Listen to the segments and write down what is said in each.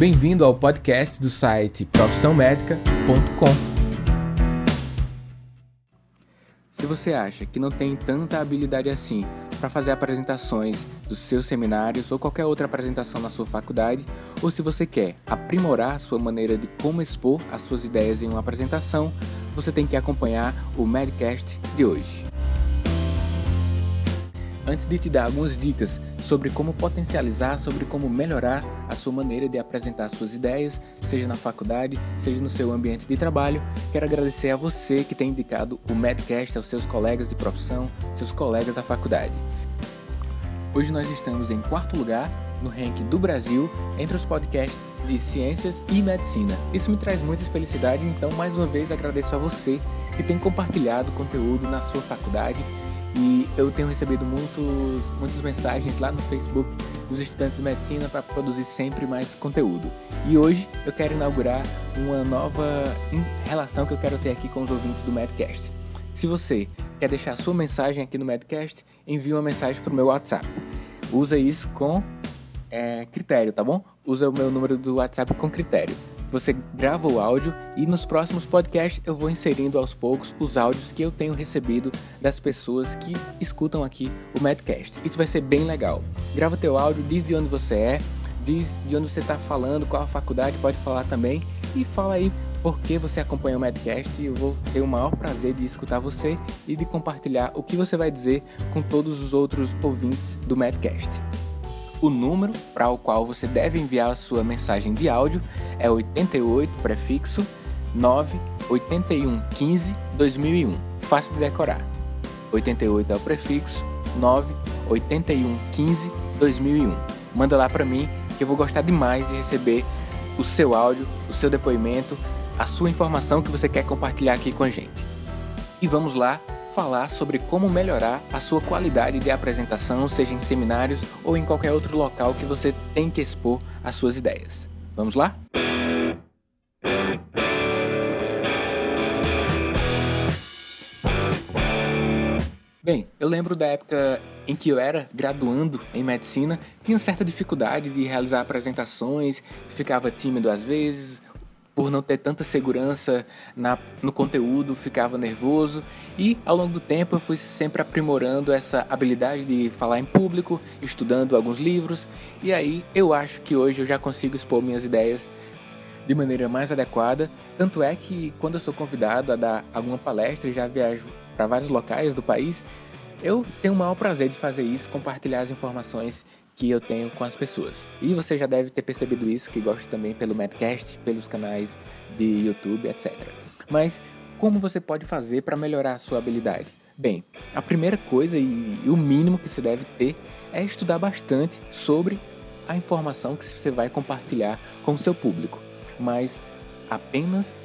Bem-vindo ao podcast do site profissãomédica.com. Se você acha que não tem tanta habilidade assim para fazer apresentações dos seus seminários ou qualquer outra apresentação na sua faculdade, ou se você quer aprimorar a sua maneira de como expor as suas ideias em uma apresentação, você tem que acompanhar o Medcast de hoje. Antes de te dar algumas dicas sobre como potencializar, sobre como melhorar a sua maneira de apresentar suas ideias, seja na faculdade, seja no seu ambiente de trabalho, quero agradecer a você que tem indicado o Medcast aos seus colegas de profissão, seus colegas da faculdade. Hoje nós estamos em quarto lugar no ranking do Brasil entre os podcasts de ciências e medicina. Isso me traz muita felicidade, então mais uma vez agradeço a você que tem compartilhado conteúdo na sua faculdade e eu tenho recebido muitos, muitas mensagens lá no Facebook dos estudantes de medicina para produzir sempre mais conteúdo. E hoje eu quero inaugurar uma nova relação que eu quero ter aqui com os ouvintes do Medcast. Se você quer deixar sua mensagem aqui no Medcast, envie uma mensagem para o meu WhatsApp. Usa isso com é, critério, tá bom? Usa o meu número do WhatsApp com critério você grava o áudio e nos próximos podcasts eu vou inserindo aos poucos os áudios que eu tenho recebido das pessoas que escutam aqui o Madcast. Isso vai ser bem legal. Grava teu áudio, diz de onde você é, diz de onde você está falando, qual a faculdade pode falar também e fala aí por que você acompanha o Madcast. Eu vou ter o maior prazer de escutar você e de compartilhar o que você vai dizer com todos os outros ouvintes do Madcast. O número para o qual você deve enviar a sua mensagem de áudio é 88 prefixo 98115 2001. Fácil de decorar. 88 é o prefixo 98115 2001. Manda lá para mim que eu vou gostar demais de receber o seu áudio, o seu depoimento, a sua informação que você quer compartilhar aqui com a gente. E vamos lá falar sobre como melhorar a sua qualidade de apresentação, seja em seminários ou em qualquer outro local que você tem que expor as suas ideias. Vamos lá? Bem, eu lembro da época em que eu era graduando em medicina, tinha certa dificuldade de realizar apresentações, ficava tímido às vezes, por não ter tanta segurança na, no conteúdo, ficava nervoso e ao longo do tempo eu fui sempre aprimorando essa habilidade de falar em público, estudando alguns livros e aí eu acho que hoje eu já consigo expor minhas ideias de maneira mais adequada. Tanto é que quando eu sou convidado a dar alguma palestra e já viajo para vários locais do país, eu tenho o maior prazer de fazer isso, compartilhar as informações que eu tenho com as pessoas. E você já deve ter percebido isso, que gosto também pelo Madcast, pelos canais de YouTube, etc. Mas como você pode fazer para melhorar a sua habilidade? Bem, a primeira coisa e, o mínimo que você deve ter é estudar bastante sobre a informação que você vai compartilhar com o seu público. Mas apenas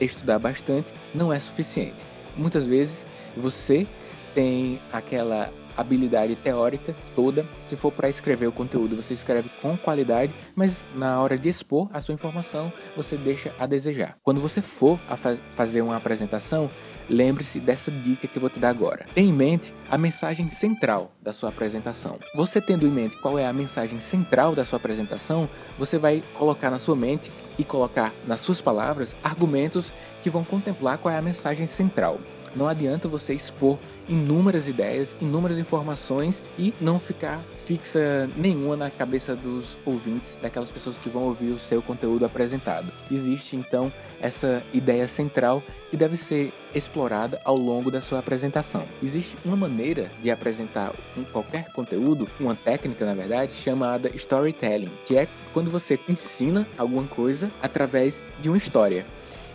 estudar bastante não é suficiente. Muitas vezes você tem aquela habilidade teórica toda. Se for para escrever o conteúdo, você escreve com qualidade, mas na hora de expor a sua informação, você deixa a desejar. Quando você for a faz fazer uma apresentação, lembre-se dessa dica que eu vou te dar agora. Tenha em mente a mensagem central da sua apresentação. Você tendo em mente qual é a mensagem central da sua apresentação, você vai colocar na sua mente e colocar nas suas palavras argumentos que vão contemplar qual é a mensagem central. Não adianta você expor inúmeras ideias, inúmeras informações e não ficar fixa nenhuma na cabeça dos ouvintes, daquelas pessoas que vão ouvir o seu conteúdo apresentado. Existe então essa ideia central que deve ser explorada ao longo da sua apresentação. Existe uma maneira de apresentar qualquer conteúdo, uma técnica na verdade, chamada storytelling, que é quando você ensina alguma coisa através de uma história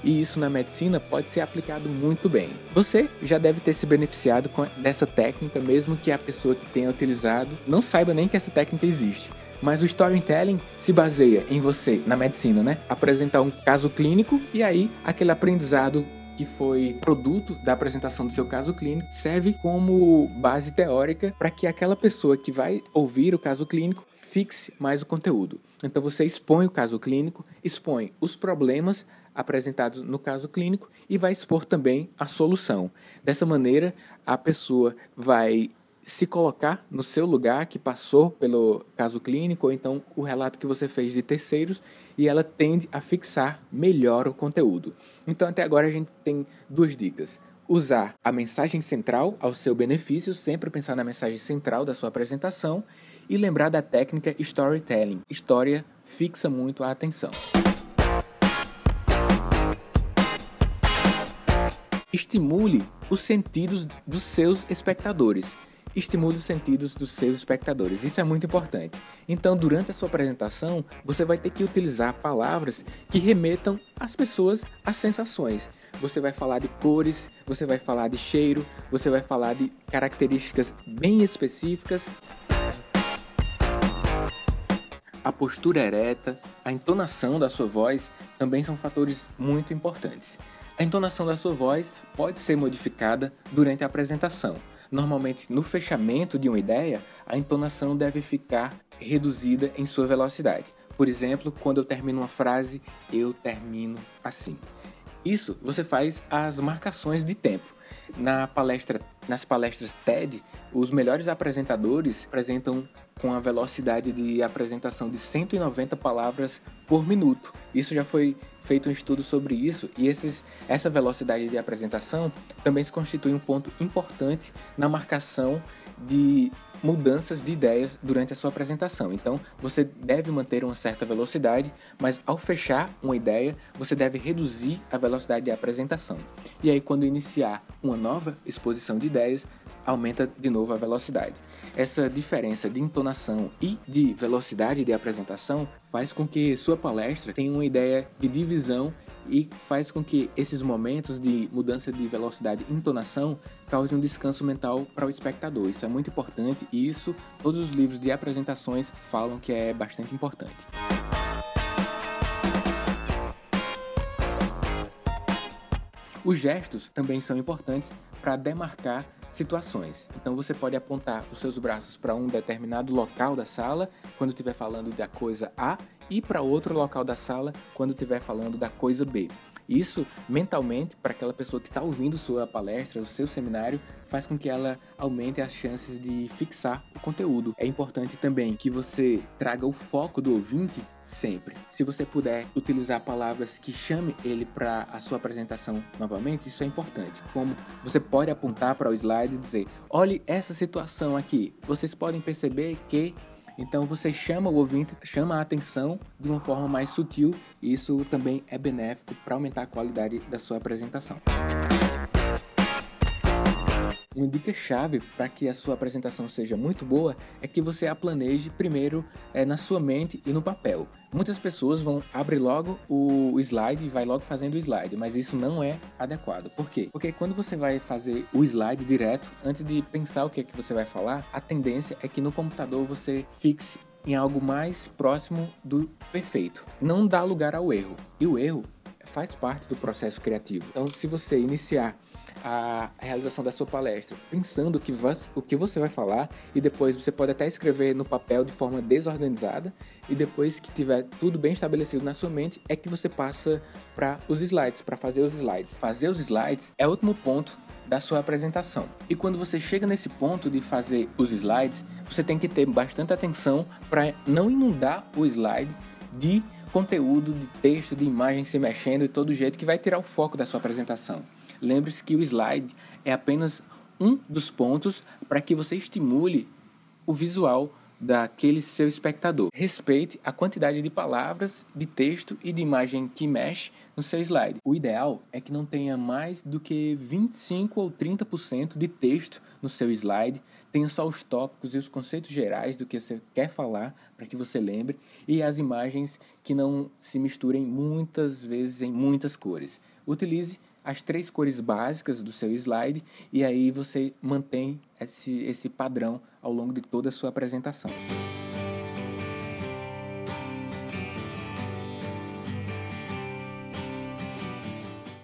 e isso na medicina pode ser aplicado muito bem. Você já deve ter se beneficiado dessa técnica, mesmo que a pessoa que tenha utilizado não saiba nem que essa técnica existe. Mas o storytelling se baseia em você, na medicina, né? Apresentar um caso clínico e aí aquele aprendizado que foi produto da apresentação do seu caso clínico, serve como base teórica para que aquela pessoa que vai ouvir o caso clínico fixe mais o conteúdo. Então você expõe o caso clínico, expõe os problemas apresentados no caso clínico e vai expor também a solução. Dessa maneira, a pessoa vai se colocar no seu lugar, que passou pelo caso clínico, ou então o relato que você fez de terceiros, e ela tende a fixar melhor o conteúdo. Então, até agora, a gente tem duas dicas. Usar a mensagem central ao seu benefício, sempre pensar na mensagem central da sua apresentação, e lembrar da técnica storytelling. História fixa muito a atenção. Estimule os sentidos dos seus espectadores estimule os sentidos dos seus espectadores. Isso é muito importante. Então, durante a sua apresentação, você vai ter que utilizar palavras que remetam as pessoas às sensações. Você vai falar de cores, você vai falar de cheiro, você vai falar de características bem específicas. A postura ereta, a entonação da sua voz também são fatores muito importantes. A entonação da sua voz pode ser modificada durante a apresentação. Normalmente, no fechamento de uma ideia, a entonação deve ficar reduzida em sua velocidade. Por exemplo, quando eu termino uma frase, eu termino assim. Isso você faz as marcações de tempo. Na palestra, nas palestras TED, os melhores apresentadores apresentam com a velocidade de apresentação de 190 palavras por minuto. Isso já foi feito um estudo sobre isso e esses, essa velocidade de apresentação também se constitui um ponto importante na marcação de mudanças de ideias durante a sua apresentação. Então, você deve manter uma certa velocidade, mas ao fechar uma ideia, você deve reduzir a velocidade de apresentação. E aí, quando iniciar uma nova exposição de ideias, aumenta de novo a velocidade. Essa diferença de entonação e de velocidade de apresentação faz com que sua palestra tenha uma ideia de divisão e faz com que esses momentos de mudança de velocidade e entonação causem um descanso mental para o espectador. Isso é muito importante e isso todos os livros de apresentações falam que é bastante importante. Os gestos também são importantes para demarcar situações. Então você pode apontar os seus braços para um determinado local da sala quando estiver falando da coisa A e para outro local da sala quando estiver falando da coisa B. Isso, mentalmente, para aquela pessoa que está ouvindo sua palestra, o seu seminário, faz com que ela aumente as chances de fixar o conteúdo. É importante também que você traga o foco do ouvinte sempre. Se você puder utilizar palavras que chame ele para a sua apresentação novamente, isso é importante. Como você pode apontar para o slide e dizer: olhe essa situação aqui. Vocês podem perceber que então você chama o ouvinte, chama a atenção de uma forma mais sutil e isso também é benéfico para aumentar a qualidade da sua apresentação. Uma dica chave para que a sua apresentação seja muito boa é que você a planeje primeiro é, na sua mente e no papel. Muitas pessoas vão abrir logo o slide e vai logo fazendo o slide, mas isso não é adequado. Por quê? Porque quando você vai fazer o slide direto, antes de pensar o que é que você vai falar, a tendência é que no computador você fixe em algo mais próximo do perfeito. Não dá lugar ao erro. E o erro faz parte do processo criativo. Então, se você iniciar a realização da sua palestra pensando que o que você vai falar e depois você pode até escrever no papel de forma desorganizada e depois que tiver tudo bem estabelecido na sua mente é que você passa para os slides, para fazer os slides. Fazer os slides é o último ponto da sua apresentação. E quando você chega nesse ponto de fazer os slides, você tem que ter bastante atenção para não inundar o slide de conteúdo, de texto, de imagem se mexendo de todo jeito que vai tirar o foco da sua apresentação. Lembre-se que o slide é apenas um dos pontos para que você estimule o visual daquele seu espectador. Respeite a quantidade de palavras, de texto e de imagem que mexe no seu slide. O ideal é que não tenha mais do que 25 ou 30% de texto no seu slide, tenha só os tópicos e os conceitos gerais do que você quer falar para que você lembre e as imagens que não se misturem muitas vezes em muitas cores. Utilize as três cores básicas do seu slide e aí você mantém esse, esse padrão ao longo de toda a sua apresentação.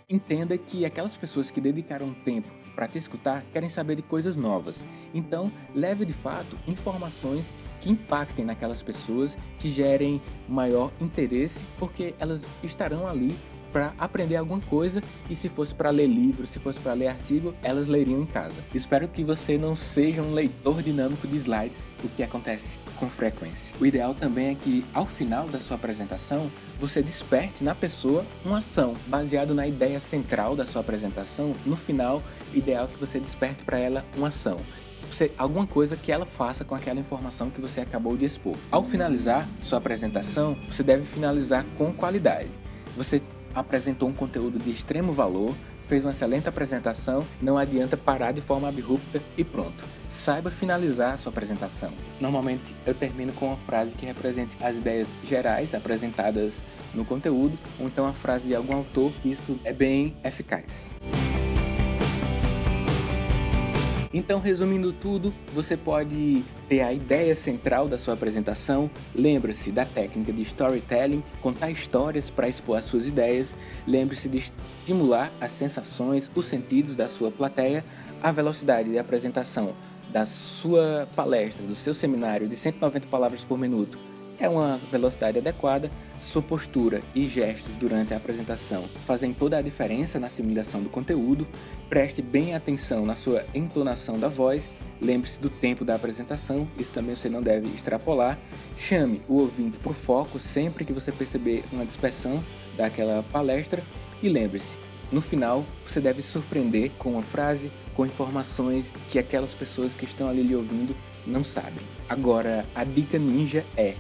Entenda que aquelas pessoas que dedicaram tempo para te escutar querem saber de coisas novas. Então, leve de fato informações que impactem naquelas pessoas, que gerem maior interesse, porque elas estarão ali para aprender alguma coisa e se fosse para ler livro, se fosse para ler artigo, elas leriam em casa. Espero que você não seja um leitor dinâmico de slides, o que acontece com frequência. O ideal também é que ao final da sua apresentação, você desperte na pessoa uma ação baseado na ideia central da sua apresentação. No final, ideal que você desperte para ela uma ação alguma coisa que ela faça com aquela informação que você acabou de expor. Ao finalizar sua apresentação, você deve finalizar com qualidade. Você apresentou um conteúdo de extremo valor, fez uma excelente apresentação, não adianta parar de forma abrupta e pronto. Saiba finalizar sua apresentação. Normalmente eu termino com uma frase que represente as ideias gerais apresentadas no conteúdo, ou então a frase de algum autor, isso é bem eficaz. Então, resumindo tudo, você pode ter a ideia central da sua apresentação, lembre-se da técnica de storytelling, contar histórias para expor as suas ideias, lembre-se de estimular as sensações, os sentidos da sua plateia, a velocidade de apresentação da sua palestra, do seu seminário de 190 palavras por minuto é uma velocidade adequada, sua postura e gestos durante a apresentação fazem toda a diferença na assimilação do conteúdo. Preste bem atenção na sua entonação da voz. Lembre-se do tempo da apresentação, isso também você não deve extrapolar. Chame o ouvinte para o foco sempre que você perceber uma dispersão daquela palestra. E lembre-se, no final você deve surpreender com uma frase, com informações que aquelas pessoas que estão ali lhe ouvindo não sabem. Agora, a dica ninja é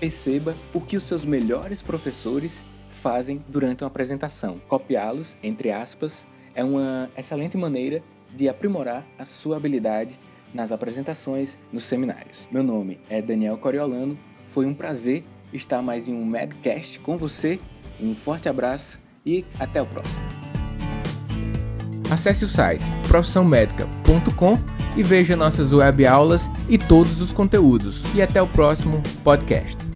Perceba o que os seus melhores professores fazem durante uma apresentação. Copiá-los, entre aspas, é uma excelente maneira de aprimorar a sua habilidade nas apresentações, nos seminários. Meu nome é Daniel Coriolano, foi um prazer estar mais em um Medcast com você. Um forte abraço e até o próximo. Acesse o site profissãomedica.com e veja nossas web aulas e todos os conteúdos. E até o próximo podcast.